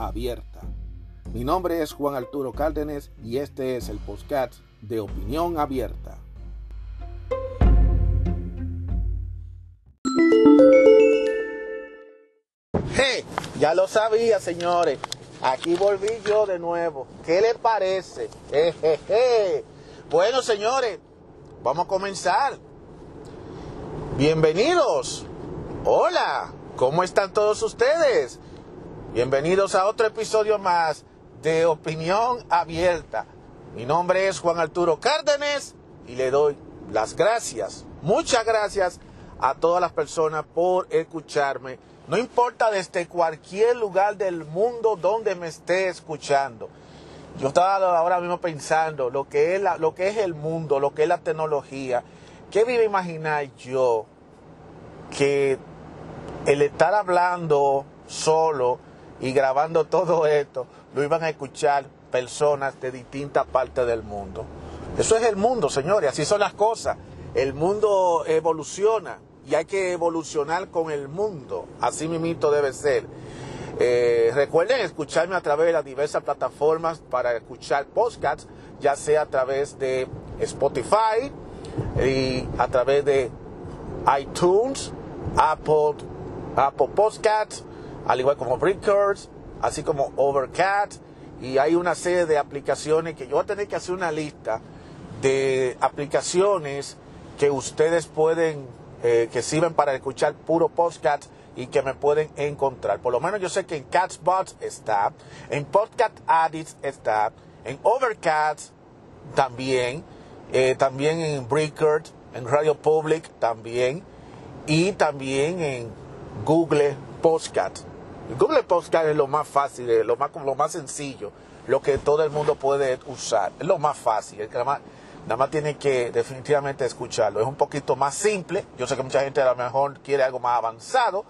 abierta. Mi nombre es Juan Arturo Cárdenas y este es el podcast de Opinión Abierta. Hey, ya lo sabía, señores. Aquí volví yo de nuevo. ¿Qué le parece? Bueno, señores, vamos a comenzar. Bienvenidos. Hola, ¿cómo están todos ustedes? Bienvenidos a otro episodio más de Opinión Abierta. Mi nombre es Juan Arturo Cárdenas y le doy las gracias, muchas gracias a todas las personas por escucharme. No importa desde cualquier lugar del mundo donde me esté escuchando. Yo estaba ahora mismo pensando lo que es, lo que es el mundo, lo que es la tecnología. ¿Qué me iba a imaginar yo que el estar hablando solo y grabando todo esto lo iban a escuchar personas de distintas partes del mundo? Eso es el mundo, señores, así son las cosas. El mundo evoluciona y hay que evolucionar con el mundo. Así mismo debe ser. Eh, recuerden escucharme a través de las diversas plataformas para escuchar podcasts, ya sea a través de Spotify y a través de iTunes, Apple, Apple Podcasts, al igual como Breakers, así como Overcast. Y hay una serie de aplicaciones que yo voy a tener que hacer una lista de aplicaciones que ustedes pueden, eh, que sirven para escuchar puro podcast y que me pueden encontrar. Por lo menos yo sé que en Catsbots está, en Podcast Addicts está, en Overcast también, eh, también en Breaker, en Radio Public también, y también en Google Podcast. Google Podcast es lo más fácil, lo más, lo más sencillo, lo que todo el mundo puede usar. Es lo más fácil, el que más, nada más tiene que definitivamente escucharlo. Es un poquito más simple. Yo sé que mucha gente a lo mejor quiere algo más avanzado,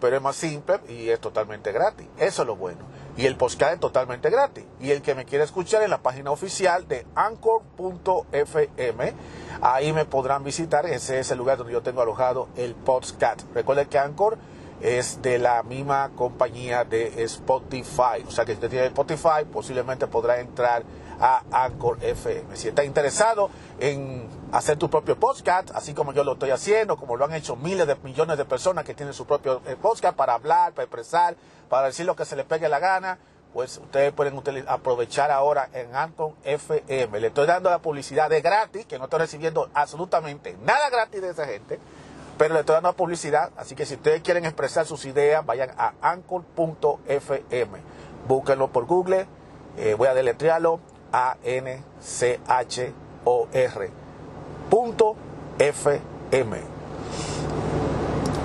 pero es más simple y es totalmente gratis. Eso es lo bueno. Y el podcast es totalmente gratis. Y el que me quiera escuchar en la página oficial de anchor.fm, ahí me podrán visitar. Ese es el lugar donde yo tengo alojado el podcast. Recuerden que Anchor es de la misma compañía de Spotify. O sea que si usted tiene Spotify, posiblemente podrá entrar a Anchor FM. Si está interesado en hacer tu propio podcast, así como yo lo estoy haciendo, como lo han hecho miles de millones de personas que tienen su propio eh, podcast para hablar, para expresar, para decir lo que se les pegue la gana, pues ustedes pueden aprovechar ahora en Anchor FM. Le estoy dando la publicidad de gratis, que no estoy recibiendo absolutamente nada gratis de esa gente pero le estoy dando publicidad, así que si ustedes quieren expresar sus ideas, vayan a anchor.fm. Búsquenlo por Google, eh, voy a deletrearlo, A-N-C-H-O-R. Punto FM.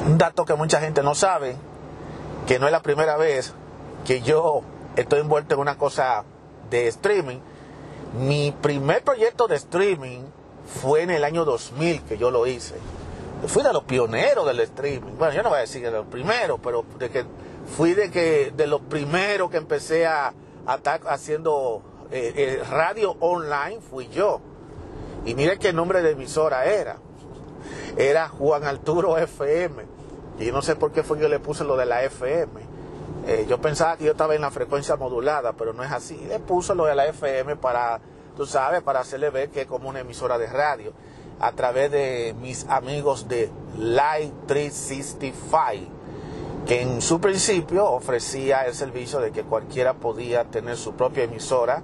Un dato que mucha gente no sabe, que no es la primera vez que yo estoy envuelto en una cosa de streaming. Mi primer proyecto de streaming fue en el año 2000 que yo lo hice fui de los pioneros del streaming. Bueno, yo no voy a decir de los primeros, pero de que fui de que de los primeros que empecé a, estar haciendo eh, eh, radio online fui yo. Y mire qué nombre de emisora era. Era Juan Arturo FM. Y no sé por qué fue que yo le puse lo de la FM. Eh, yo pensaba que yo estaba en la frecuencia modulada, pero no es así. Le puse lo de la FM para, tú sabes, para hacerle ver que es como una emisora de radio a través de mis amigos de Light 365, que en su principio ofrecía el servicio de que cualquiera podía tener su propia emisora.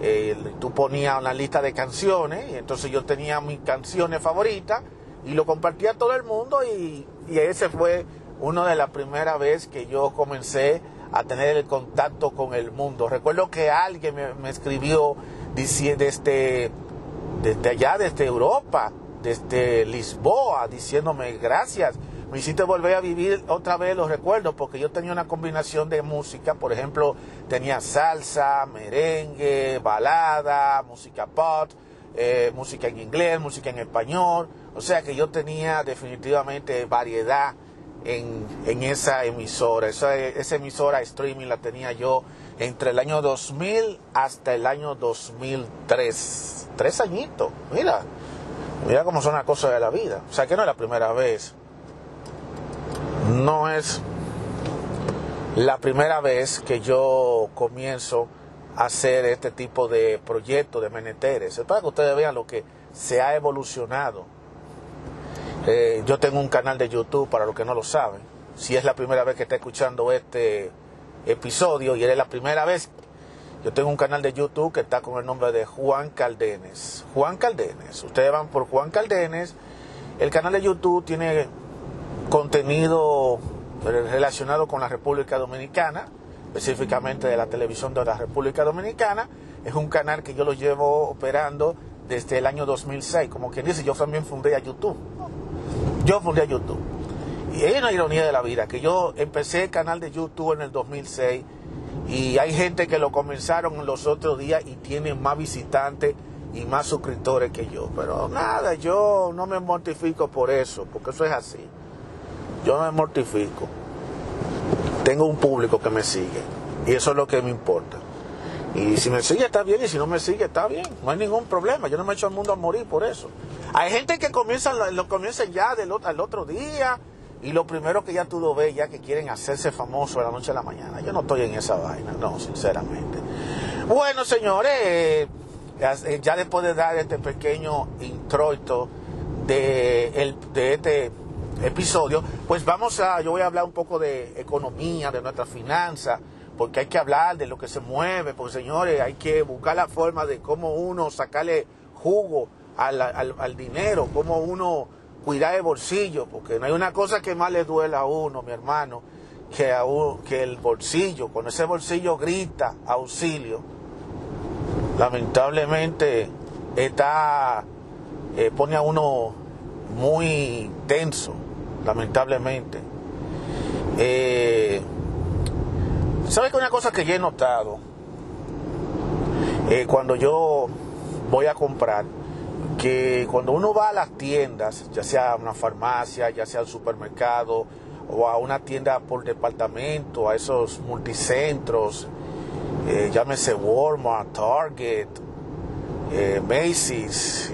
Eh, tú ponías una lista de canciones y entonces yo tenía mis canciones favoritas y lo compartía a todo el mundo y, ese fue una de las primeras veces que yo comencé a tener el contacto con el mundo. Recuerdo que alguien me escribió diciendo este desde allá, desde Europa, desde Lisboa, diciéndome gracias. Me hiciste volver a vivir otra vez los recuerdos, porque yo tenía una combinación de música, por ejemplo, tenía salsa, merengue, balada, música pop, eh, música en inglés, música en español, o sea que yo tenía definitivamente variedad en, en esa emisora, esa, emisora streaming la tenía yo entre el año 2000 hasta el año 2003, tres añitos, mira, mira cómo son las cosas de la vida, o sea que no es la primera vez no es la primera vez que yo comienzo a hacer este tipo de proyectos de meneteres. Es para que ustedes vean lo que se ha evolucionado. Eh, yo tengo un canal de YouTube para los que no lo saben. Si es la primera vez que está escuchando este episodio y es la primera vez, yo tengo un canal de YouTube que está con el nombre de Juan Caldenes. Juan Caldenes. Ustedes van por Juan Caldenes. El canal de YouTube tiene contenido relacionado con la República Dominicana, específicamente de la televisión de la República Dominicana. Es un canal que yo lo llevo operando desde el año 2006. Como quien dice, yo también fundé a YouTube. Yo fundé a YouTube. Y hay una ironía de la vida, que yo empecé el canal de YouTube en el 2006 y hay gente que lo comenzaron los otros días y tienen más visitantes y más suscriptores que yo. Pero nada, yo no me mortifico por eso, porque eso es así. Yo no me mortifico. Tengo un público que me sigue. Y eso es lo que me importa. Y si me sigue está bien y si no me sigue está bien. No hay ningún problema. Yo no me echo al mundo a morir por eso. Hay gente que comienza, lo comienzan ya del otro, al otro día y lo primero que ya tú lo ves ya que quieren hacerse famoso de la noche a la mañana. Yo no estoy en esa vaina, no, sinceramente. Bueno, señores, eh, ya después de dar este pequeño introito de, el, de este episodio, pues vamos a, yo voy a hablar un poco de economía, de nuestra finanza, porque hay que hablar de lo que se mueve, porque señores, hay que buscar la forma de cómo uno sacarle jugo al, al, dinero, cómo uno cuidar el bolsillo, porque no hay una cosa que más le duela a uno, mi hermano, que, a que el bolsillo, cuando ese bolsillo grita auxilio, lamentablemente está, eh, pone a uno muy tenso lamentablemente. Eh, ¿Sabe que una cosa que yo he notado? Eh, cuando yo voy a comprar, que cuando uno va a las tiendas, ya sea a una farmacia, ya sea al supermercado, o a una tienda por departamento, a esos multicentros, eh, llámese Walmart, Target, eh, Macy's,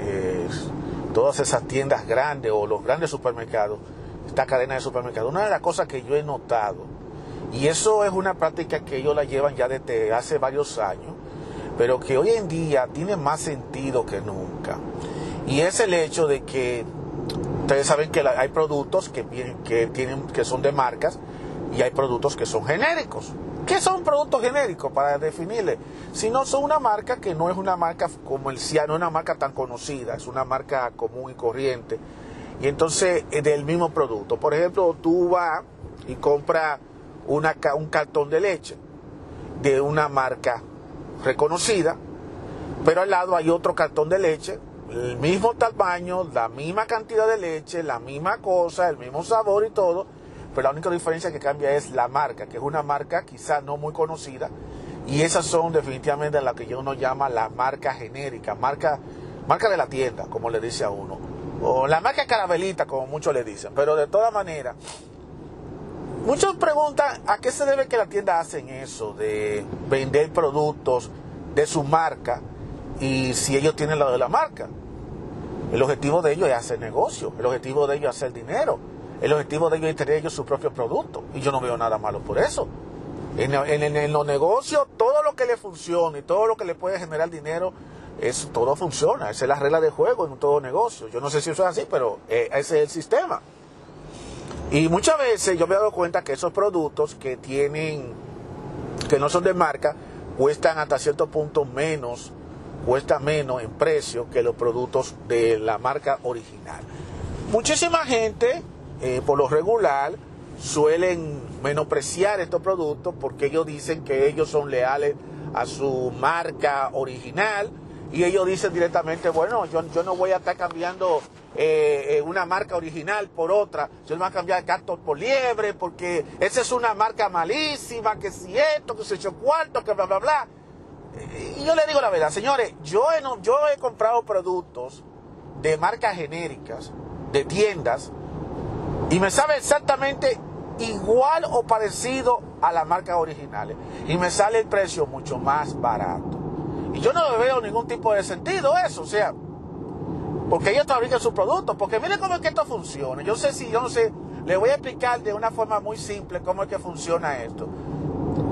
todas esas tiendas grandes o los grandes supermercados, esta cadena de supermercados. Una de las cosas que yo he notado, y eso es una práctica que ellos la llevan ya desde hace varios años, pero que hoy en día tiene más sentido que nunca. Y es el hecho de que ustedes saben que hay productos que, que, tienen, que son de marcas y hay productos que son genéricos. ¿Qué son productos genéricos? Para definirle. Si no son una marca que no es una marca comercial, no es una marca tan conocida, es una marca común y corriente y entonces, eh, del mismo producto. Por ejemplo, tú vas y compras un cartón de leche de una marca reconocida, pero al lado hay otro cartón de leche, el mismo tamaño, la misma cantidad de leche, la misma cosa, el mismo sabor y todo, pero la única diferencia que cambia es la marca, que es una marca quizá no muy conocida, y esas son definitivamente las que uno llama la marca genérica, marca, marca de la tienda, como le dice a uno. O la marca carabelita, como muchos le dicen, pero de todas maneras, muchos preguntan a qué se debe que la tienda hacen eso, de vender productos de su marca y si ellos tienen lo de la marca. El objetivo de ellos es hacer negocio, el objetivo de ellos es hacer dinero, el objetivo de ellos es tener ellos su propio producto y yo no veo nada malo por eso. En, los negocios, todo lo que le funcione y todo lo que le puede generar dinero, es, todo funciona, esa es la regla de juego en todo negocio. Yo no sé si eso es así, pero eh, ese es el sistema. Y muchas veces yo me he dado cuenta que esos productos que tienen, que no son de marca, cuestan hasta cierto punto menos, cuesta menos en precio que los productos de la marca original. Muchísima gente, eh, por lo regular, suelen menospreciar estos productos porque ellos dicen que ellos son leales a su marca original y ellos dicen directamente, bueno, yo, yo no voy a estar cambiando eh, eh, una marca original por otra, yo no voy a cambiar gato por liebre, porque esa es una marca malísima, que si esto, que si hecho cuarto, que bla, bla, bla. Y yo le digo la verdad, señores, yo he, yo he comprado productos de marcas genéricas, de tiendas, y me sabe exactamente igual o parecido a las marcas originales. Y me sale el precio mucho más barato. Y yo no veo ningún tipo de sentido eso, o sea, porque ellos fabrican sus productos, porque miren cómo es que esto funciona. Yo sé si, yo no sé, le voy a explicar de una forma muy simple cómo es que funciona esto.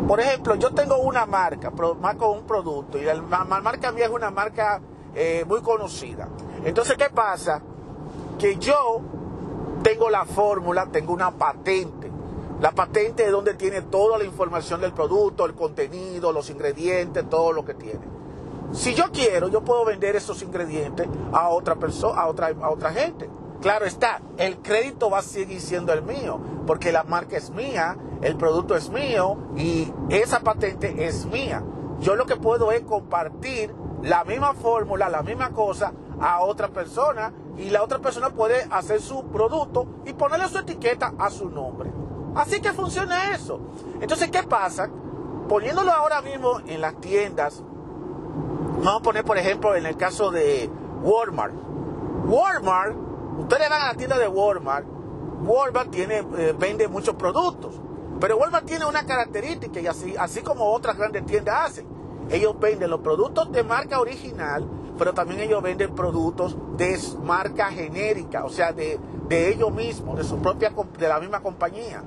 Por ejemplo, yo tengo una marca, marco un producto, y la, marca mía es una marca eh, muy conocida. Entonces, ¿qué pasa? Que yo tengo la fórmula, tengo una patente. La patente es donde tiene toda la información del producto, el contenido, los ingredientes, todo lo que tiene. Si yo quiero, yo puedo vender esos ingredientes a otra persona, a otra, a otra gente. Claro está, el crédito va a seguir siendo el mío, porque la marca es mía, el producto es mío y esa patente es mía. Yo lo que puedo es compartir la misma fórmula, la misma cosa a otra persona y la otra persona puede hacer su producto y ponerle su etiqueta a su nombre. Así que funciona eso. Entonces, ¿qué pasa? Poniéndolo ahora mismo en las tiendas, Vamos a poner, por ejemplo, en el caso de Walmart. Walmart, ustedes van a la tienda de Walmart, Walmart tiene, eh, vende muchos productos, pero Walmart tiene una característica y así, así como otras grandes tiendas hacen. Ellos venden los productos de marca original, pero también ellos venden productos de marca genérica, o sea, de, de ellos mismos, de su propia, de la misma compañía.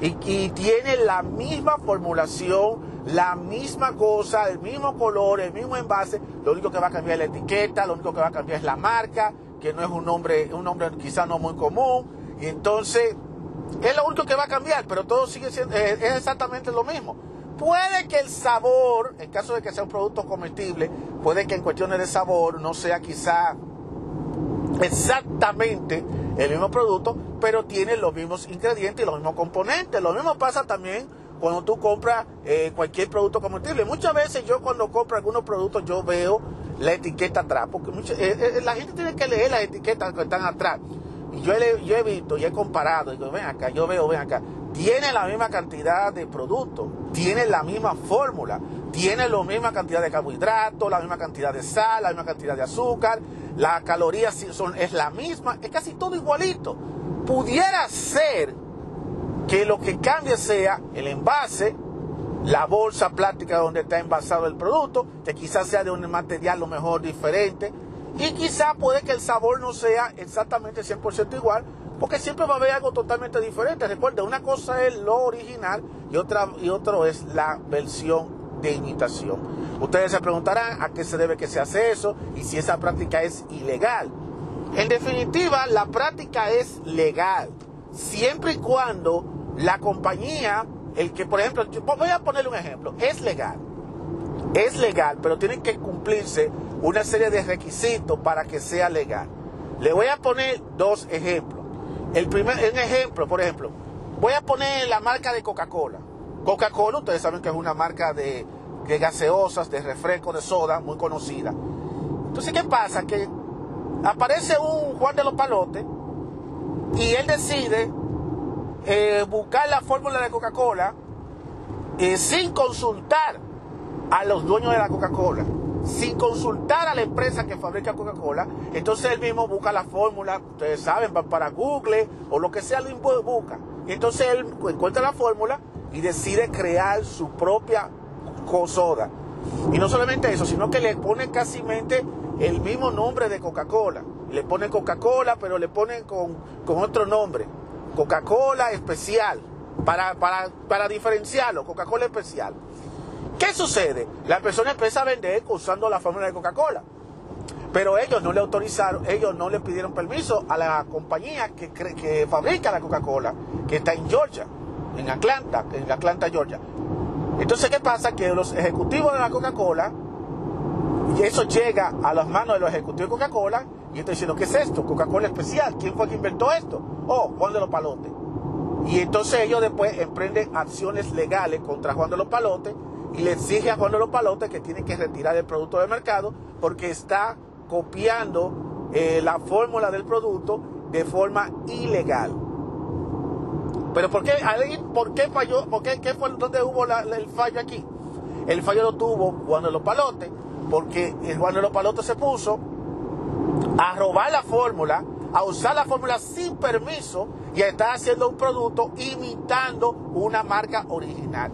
Y, tiene la misma formulación, la misma cosa, el mismo color, el mismo envase, lo único que va a cambiar es la etiqueta, lo único que va a cambiar es la marca, que no es un nombre, un nombre quizá no muy común, y entonces es lo único que va a cambiar, pero todo sigue siendo, es, exactamente lo mismo. Puede que el sabor, en caso de que sea un producto comestible, puede que en cuestiones de sabor no sea quizá exactamente el mismo producto, pero tiene los mismos ingredientes y los mismos componentes. Lo mismo pasa también cuando tú compras eh, cualquier producto comestible. Muchas veces yo cuando compro algunos productos yo veo la etiqueta atrás, porque eh, eh, la gente tiene que leer las etiquetas que están atrás. Y yo he, yo he visto y he comparado, y digo, ven acá, yo veo, ven acá, tiene la misma cantidad de productos, tiene la misma fórmula, tiene la misma cantidad de carbohidratos, la misma cantidad de sal, la misma cantidad de azúcar, las calorías son, es la misma, es casi todo igualito. Pudiera ser que lo que cambie sea el envase, la bolsa plástica donde está envasado el producto, que quizás sea de un material lo mejor diferente, y quizás puede que el sabor no sea exactamente 100% igual, porque siempre va a haber algo totalmente diferente. Recuerda, una cosa es lo original y otra y otro es la versión de imitación. Ustedes se preguntarán a qué se debe que se hace eso y si esa práctica es ilegal. En definitiva, la práctica es legal, siempre y cuando la compañía, el que, por ejemplo, voy a ponerle un ejemplo, es legal, es legal, pero tienen que cumplirse una serie de requisitos para que sea legal. Le voy a poner dos ejemplos. El primer un ejemplo, por ejemplo, voy a poner la marca de Coca-Cola. Coca-Cola, ustedes saben que es una marca de, de gaseosas, de refresco, de soda, muy conocida. Entonces, ¿qué pasa? Que aparece un Juan de los Palotes y él decide eh, buscar la fórmula de Coca-Cola eh, sin consultar a los dueños de la Coca-Cola, sin consultar a la empresa que fabrica Coca-Cola, entonces él mismo busca la fórmula, ustedes saben, para Google o lo que sea, lo busca. Entonces él encuentra la fórmula y decide crear su propia soda. Y no solamente eso, sino que le pone casi el mismo nombre de Coca-Cola. Le pone Coca-Cola, pero le ponen con, con otro nombre. Coca-Cola especial, para, para, para diferenciarlo, Coca-Cola especial. ¿Qué sucede? La persona empieza a vender usando la fórmula de Coca-Cola. Pero ellos no le autorizaron, ellos no le pidieron permiso a la compañía que, que fabrica la Coca-Cola, que está en Georgia, en Atlanta, en Atlanta, Georgia. Entonces, ¿qué pasa? Que los ejecutivos de la Coca-Cola, y eso llega a las manos de los ejecutivos de Coca-Cola, y estoy diciendo, ¿qué es esto? Coca-Cola especial. ¿Quién fue que inventó esto? Oh, Juan de los Palotes. Y entonces ellos después emprenden acciones legales contra Juan de los Palotes y le exige a Juan de los Palotes que tiene que retirar el producto del mercado porque está copiando eh, la fórmula del producto de forma ilegal. Pero ¿por qué, ¿por qué falló? ¿Por qué, qué fue donde hubo el fallo aquí? El fallo lo tuvo Juan de los Palotes, porque Juan de los Palotes se puso a robar la fórmula, a usar la fórmula sin permiso y a estar haciendo un producto imitando una marca original.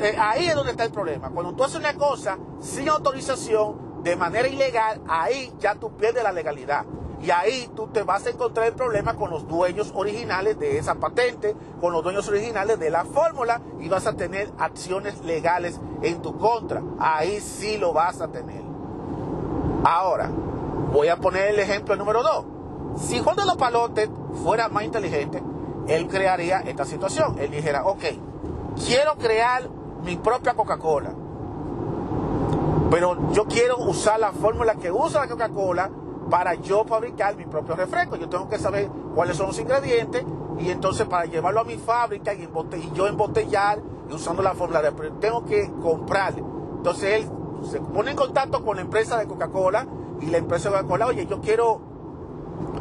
Eh, ahí es donde está el problema. Cuando tú haces una cosa sin autorización, de manera ilegal, ahí ya tú pierdes la legalidad. Y ahí tú te vas a encontrar el problema con los dueños originales de esa patente, con los dueños originales de la fórmula y vas a tener acciones legales en tu contra. Ahí sí lo vas a tener. Ahora, voy a poner el ejemplo número dos. Si Juan de los Palotes fuera más inteligente, él crearía esta situación. Él dijera, ok, quiero crear mi propia Coca-Cola. Pero yo quiero usar la fórmula que usa la Coca-Cola para yo fabricar mi propio refresco. Yo tengo que saber cuáles son los ingredientes y entonces para llevarlo a mi fábrica y, yo embotellar y usando la fórmula de tengo que comprarle. Entonces él se pone en contacto con la empresa de Coca-Cola y la empresa de Coca-Cola, oye, yo quiero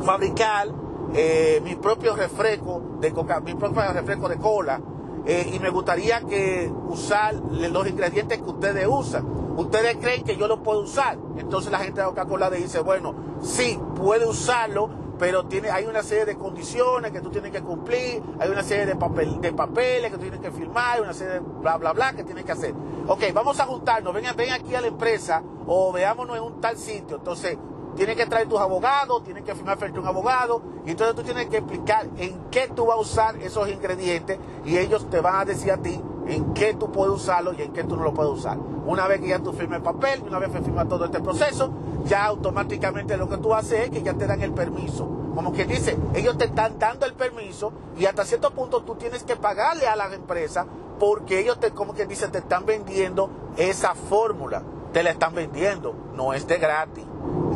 fabricar eh, mi propio refresco de coca, mi propio refresco de cola eh, y me gustaría que usar los ingredientes que ustedes usan. Ustedes creen que yo lo puedo usar. Entonces la gente de Coca-Cola dice, bueno, sí, puede usarlo, pero tiene, hay una serie de condiciones que tú tienes que cumplir, hay una serie de, papel, de papeles que tú tienes que firmar, una serie de bla, bla, bla que tienes que hacer. Ok, vamos a juntarnos, ven, ven aquí a la empresa o veámonos en un tal sitio. Entonces, tienes que traer tus abogados, tienes que firmar frente a un abogado, y entonces tú tienes que explicar en qué tú vas a usar esos ingredientes y ellos te van a decir a ti en qué tú puedes usarlo y en qué tú no lo puedes usar. Una vez que ya tú firmes el papel, una vez que firmas todo este proceso, ya automáticamente lo que tú haces es que ya te dan el permiso. Como quien dice, ellos te están dando el permiso y hasta cierto punto tú tienes que pagarle a la empresa porque ellos te, como quien dice, te están vendiendo esa fórmula. Te la están vendiendo, no es de gratis.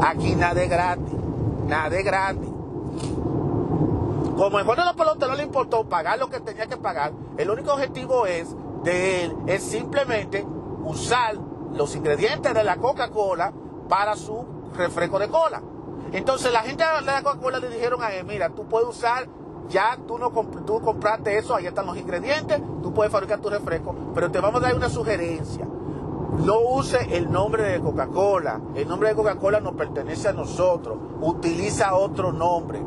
Aquí nada es gratis, nada es gratis. Como el Juan de los Pelotes no le importó pagar lo que tenía que pagar, el único objetivo es de él es simplemente usar los ingredientes de la Coca-Cola para su refresco de cola. Entonces la gente de la Coca-Cola le dijeron a él, mira, tú puedes usar, ya tú no tú compraste eso, ahí están los ingredientes, tú puedes fabricar tu refresco, pero te vamos a dar una sugerencia no use el nombre de Coca-Cola. El nombre de Coca-Cola no pertenece a nosotros. Utiliza otro nombre.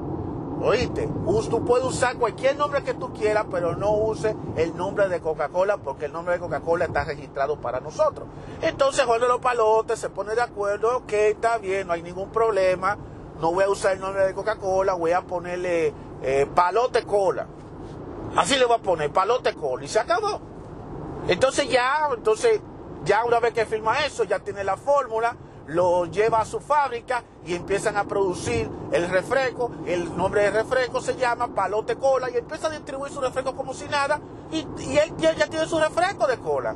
¿Oíste? Tú puedes usar cualquier nombre que tú quieras, pero no use el nombre de Coca-Cola porque el nombre de Coca-Cola está registrado para nosotros. Entonces Juan de los Palotes se pone de acuerdo, ok, está bien, no hay ningún problema. No voy a usar el nombre de Coca-Cola, voy a ponerle eh, Palote Cola. Así le voy a poner, Palote Cola. Y se acabó. Entonces ya, entonces ya una vez que firma eso, ya tiene la fórmula, lo lleva a su fábrica y empiezan a producir el refresco. El nombre del refresco se llama Palote Cola y empieza a distribuir su refresco como si nada y, él ya tiene su refresco de cola.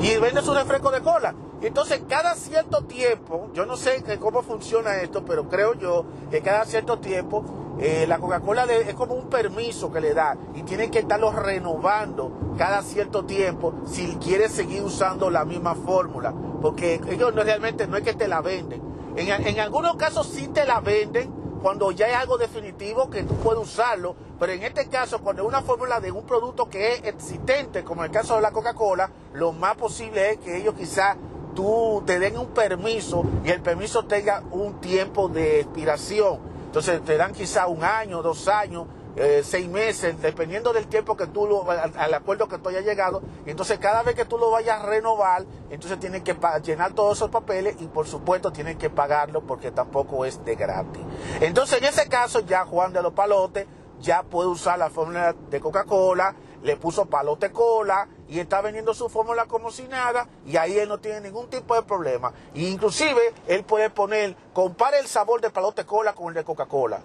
Y vende su refresco de cola. Y entonces cada cierto tiempo, yo no sé cómo funciona esto, pero creo yo que cada cierto tiempo eh, la Coca-Cola es como un permiso que le da y tienen que estarlo renovando cada cierto tiempo si quiere seguir usando la misma fórmula. Porque ellos no, realmente no es que te la venden. En, en algunos casos sí te la venden cuando ya hay algo definitivo que tú puedes usarlo, pero en este caso, cuando es una fórmula de un producto que es existente, como el caso de la Coca-Cola, lo más posible es que ellos quizás tú te den un permiso y el permiso tenga un tiempo de expiración. Entonces te dan quizá un año, dos años, eh, seis meses, dependiendo del tiempo que tú, lo, al, acuerdo que tú hayas llegado. Entonces cada vez que tú lo vayas a renovar, entonces tienen que llenar todos esos papeles y por supuesto tienen que pagarlo porque tampoco es de gratis. Entonces en ese caso ya Juan de los Palotes ya puede usar la fórmula de Coca-Cola, le puso palote cola y está vendiendo su fórmula como si nada y ahí él no tiene ningún tipo de problema. E inclusive él puede poner, compare el sabor de palote cola con el de Coca-Cola.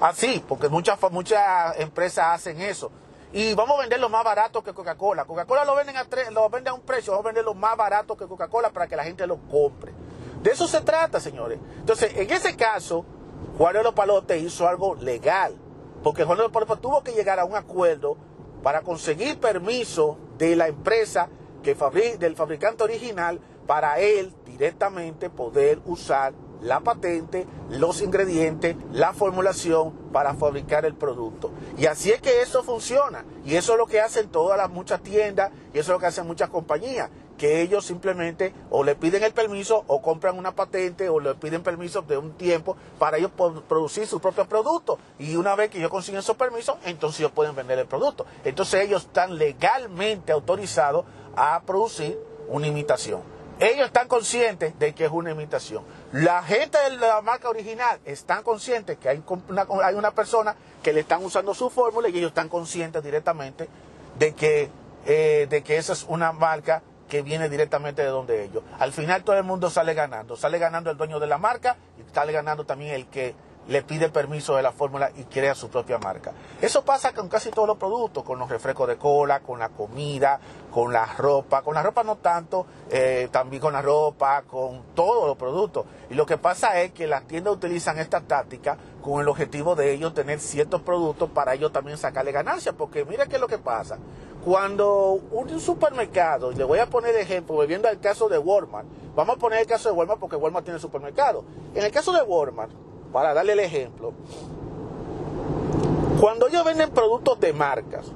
Así, porque muchas, muchas empresas hacen eso. Y vamos a venderlo más barato que Coca-Cola. Coca-Cola lo venden a lo vende a un precio, vamos a venderlo más barato que Coca-Cola para que la gente lo compre. De eso se trata, señores. Entonces, en ese caso, Juan de los Palotes hizo algo legal. Porque Juan de los Palotes tuvo que llegar a un acuerdo para conseguir permiso de la empresa que del fabricante original para él directamente poder usar la patente, los ingredientes, la formulación para fabricar el producto. Y así es que eso funciona. Y eso es lo que hacen todas las muchas tiendas y eso es lo que hacen muchas compañías. Que ellos simplemente o le piden el permiso o compran una patente o le piden permiso de un tiempo para ellos producir su propio producto. Y una vez que ellos consiguen esos permisos, entonces ellos pueden vender el producto. Entonces ellos están legalmente autorizados a producir una imitación. Ellos están conscientes de que es una imitación. La gente de la marca original están conscientes que hay una, hay una persona que le están usando su fórmula y ellos están conscientes directamente de que, eh, de que esa es una marca que viene directamente de donde ellos. Al final todo el mundo sale ganando. Sale ganando el dueño de la marca y sale ganando también el que le pide permiso de la fórmula y crea su propia marca. Eso pasa con casi todos los productos, con los refrescos de cola, con la comida, con la ropa, con la ropa no tanto, eh, también con la ropa, con todos los productos. Y lo que pasa es que las tiendas utilizan esta táctica con el objetivo de ellos tener ciertos productos para ellos también sacarle ganancias, porque mira qué es lo que pasa. Cuando un supermercado, y le voy a poner ejemplo, volviendo al caso de Walmart, vamos a poner el caso de Walmart porque Walmart tiene supermercado. En el caso de Walmart, para darle el ejemplo, cuando ellos venden productos de marcas,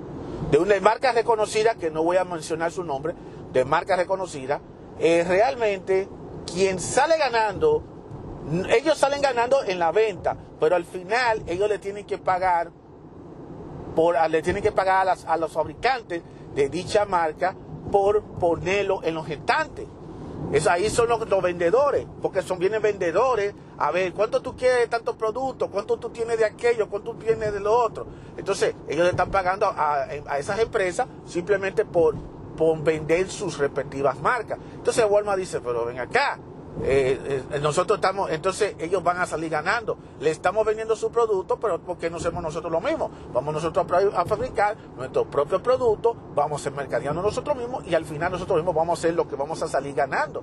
de una marca reconocida, que no voy a mencionar su nombre, de marca reconocida, eh, realmente quien sale ganando, ellos salen ganando en la venta, pero al final ellos le tienen que pagar por, le tienen que pagar a, los fabricantes de dicha marca por ponerlo en los estantes. Es, ahí son los, vendedores, porque son vienen vendedores a ver cuánto tú quieres de tantos productos, cuánto tú tienes de aquello, cuánto tú tienes de lo otro. Entonces, ellos le están pagando a, esas empresas simplemente por vender sus respectivas marcas. Entonces, Walmart dice, pero ven acá, eh, eh, nosotros estamos, entonces ellos van a salir ganando. Le estamos vendiendo su producto, pero ¿por qué no hacemos nosotros lo mismo? Vamos nosotros a, fabricar nuestro propio producto, vamos a ser mercadeando nosotros mismos y al final nosotros mismos vamos a hacer lo que vamos a salir ganando.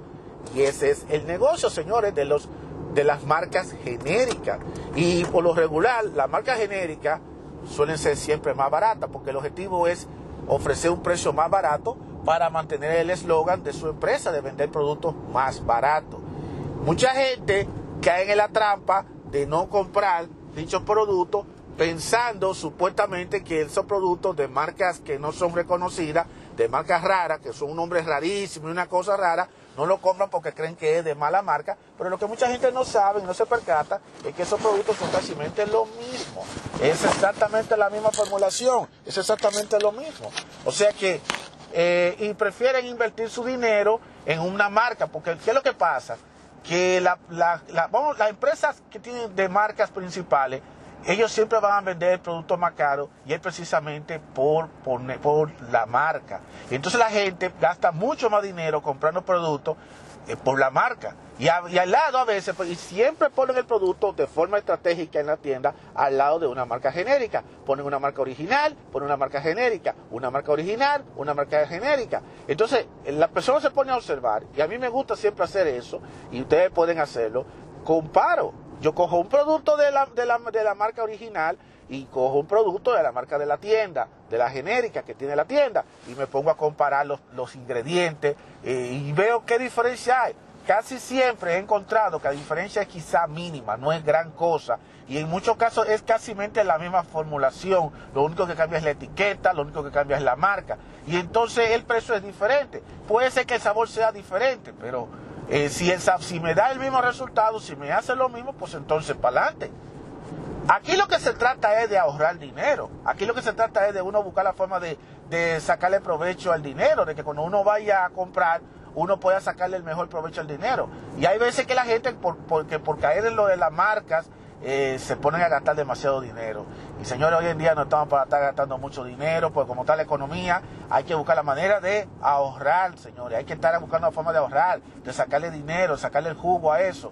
Y ese es el negocio, señores, de los de las marcas genéricas. Y por lo regular, las marcas genéricas suelen ser siempre más baratas, porque el objetivo es ofrecer un precio más barato para mantener el eslogan de su empresa de vender productos más baratos. Mucha gente cae en la trampa de no comprar dichos productos pensando supuestamente que esos productos de marcas que no son reconocidas, de marcas raras, que son un nombre rarísimo y una cosa rara, no lo compran porque creen que es de mala marca, pero lo que mucha gente no sabe y no se percata es que esos productos son casi lo mismo. Es exactamente la misma formulación, es exactamente lo mismo. O sea que, eh, y prefieren invertir su dinero en una marca, porque ¿qué es lo que pasa? Que la, las empresas que tienen de marcas principales, ellos siempre van a vender el producto más caro y es precisamente por, por, la marca. Entonces la gente gasta mucho más dinero comprando productos por la marca. Y, al lado a veces, pues, y siempre ponen el producto de forma estratégica en la tienda al lado de una marca genérica. Ponen una marca original, ponen una marca genérica, una marca original, una marca genérica. Entonces, la persona se pone a observar, y a mí me gusta siempre hacer eso, y ustedes pueden hacerlo, comparo yo cojo un producto de la, de la, de la marca original y cojo un producto de la marca de la tienda, de la genérica que tiene la tienda, y me pongo a comparar los, los ingredientes eh, y veo qué diferencia hay. Casi siempre he encontrado que la diferencia es quizá mínima, no es gran cosa, y en muchos casos es casi la misma formulación, lo único que cambia es la etiqueta, lo único que cambia es la marca, y entonces el precio es diferente. Puede ser que el sabor sea diferente, pero eh, si, si me da el mismo resultado, si me hace lo mismo, pues entonces para adelante. Aquí lo que se trata es de ahorrar dinero. Aquí lo que se trata es de uno buscar la forma de, sacarle provecho al dinero, de que cuando uno vaya a comprar, uno pueda sacarle el mejor provecho al dinero. Y hay veces que la gente, por, porque por caer en lo de las marcas, eh, se ponen a gastar demasiado dinero. Y señores, hoy en día no estamos para estar gastando mucho dinero, porque como está la economía, hay que buscar la manera de ahorrar, señores. Hay que estar buscando la forma de ahorrar, de sacarle dinero, sacarle el jugo a eso.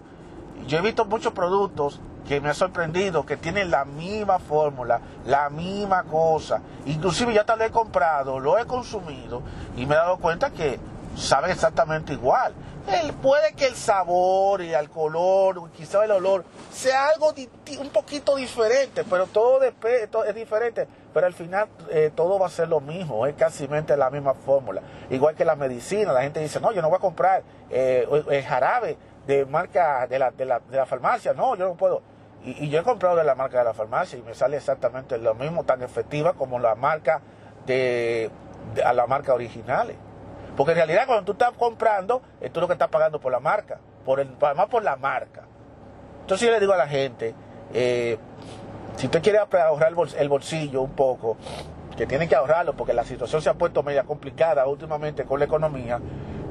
Yo he visto muchos productos que me ha sorprendido, que tienen la misma fórmula, la misma cosa. Inclusive ya tal he comprado, lo he consumido y me he dado cuenta que saben exactamente igual puede que el sabor y el color, quizá el olor, sea algo un poquito diferente, pero todo, es diferente. pero al final eh, todo va a ser lo mismo, es casi la misma fórmula. Igual que la medicina, la gente dice, no, yo no voy a comprar eh, el jarabe de marca de la, de, la, de la farmacia, no, yo no puedo. Y, yo he comprado de la marca de la farmacia y me sale exactamente lo mismo, tan efectiva como la marca de, a la marca originales. Porque en realidad cuando tú estás comprando, tú lo que estás pagando por la marca, por el, además por la marca. Entonces yo le digo a la gente, eh, si usted quiere ahorrar el bolsillo un poco, que tiene que ahorrarlo porque la situación se ha puesto media complicada últimamente con la economía,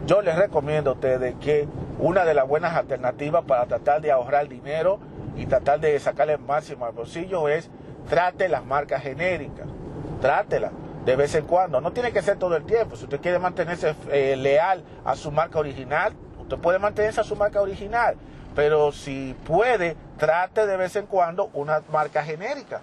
yo les recomiendo a ustedes que una de las buenas alternativas para tratar de ahorrar dinero y tratar de sacarle el máximo al bolsillo es trate las marcas genéricas, trátela de vez en cuando. No tiene que ser todo el tiempo. Si usted quiere mantenerse eh, leal a su marca original, usted puede mantenerse a su marca original. Pero si puede, trate de vez en cuando una marca genérica.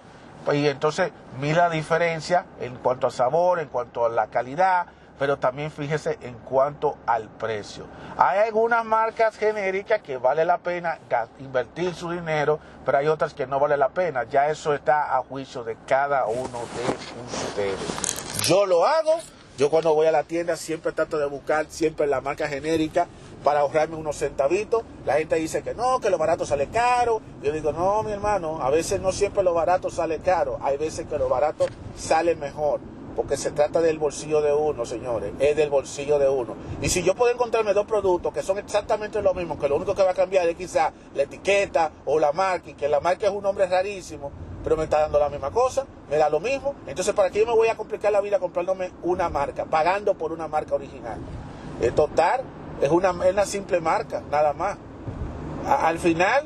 Y entonces mira la diferencia en cuanto a sabor, en cuanto a la calidad, pero también fíjese en cuanto al precio. Hay algunas marcas genéricas que vale la pena invertir su dinero, pero hay otras que no vale la pena. Ya eso está a juicio de cada uno de ustedes. Yo lo hago, yo cuando voy a la tienda siempre trato de buscar siempre la marca genérica para ahorrarme unos centavitos. La gente dice que no, que lo barato sale caro. Yo digo, no, mi hermano, a veces no siempre lo barato sale caro, hay veces que lo barato sale mejor porque se trata del bolsillo de uno, señores, es del bolsillo de uno. Y si yo puedo encontrarme dos productos que son exactamente lo mismo, que lo único que va a cambiar es quizá la etiqueta o la marca, y que la marca es un nombre rarísimo, pero me está dando la misma cosa, me da lo mismo, entonces ¿para qué yo me voy a complicar la vida comprándome una marca, pagando por una marca original? Es total, es una, es una simple marca, nada más. al final,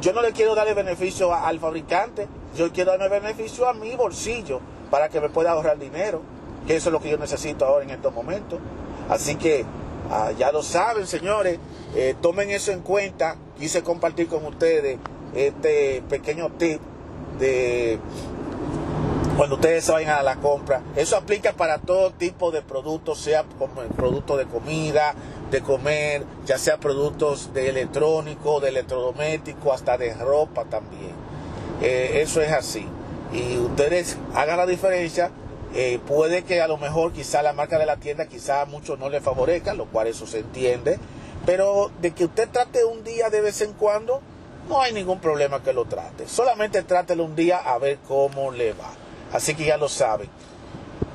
yo no le quiero darle beneficio al fabricante, yo quiero darme beneficio a mi bolsillo para que me pueda ahorrar dinero, que eso es lo que yo necesito ahora en estos momentos. Así que ah, ya lo saben, señores, eh, tomen eso en cuenta. Quise compartir con ustedes este pequeño tip de cuando ustedes vayan a la compra. Eso aplica para todo tipo de productos, sea como productos de comida, de comer, ya sea productos de electrónico, de electrodoméstico, hasta de ropa también. Eh, eso es así y ustedes hagan la diferencia, eh, puede que a lo mejor quizá la marca de la tienda quizá a muchos no le favorezca, lo cual eso se entiende, pero de que usted trate un día de vez en cuando, no hay ningún problema que lo trate. Solamente trátelo un día a ver cómo le va. Así que ya lo saben.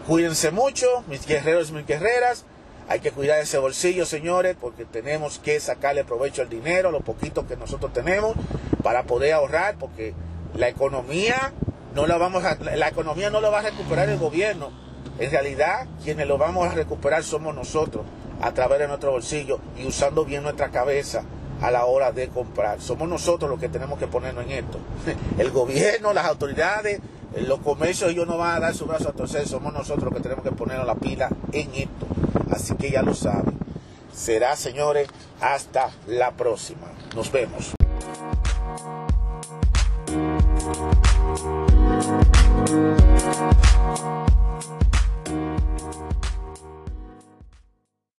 Cuídense mucho, mis guerreros y mis guerreras. Hay que cuidar ese bolsillo, señores, porque tenemos que sacarle provecho al dinero, lo poquito que nosotros tenemos, para poder ahorrar, porque la economía no la vamos a, la economía no lo va a recuperar el gobierno. En realidad, quienes lo vamos a recuperar somos nosotros, a través de nuestro bolsillo y usando bien nuestra cabeza a la hora de comprar. Somos nosotros los que tenemos que ponernos en esto. El gobierno, las autoridades, los comercios, ellos no van a dar su brazo a torcer, somos nosotros los que tenemos que ponernos la pila en esto. Así que ya lo saben. Será, señores, hasta la próxima. Nos vemos. Thank you.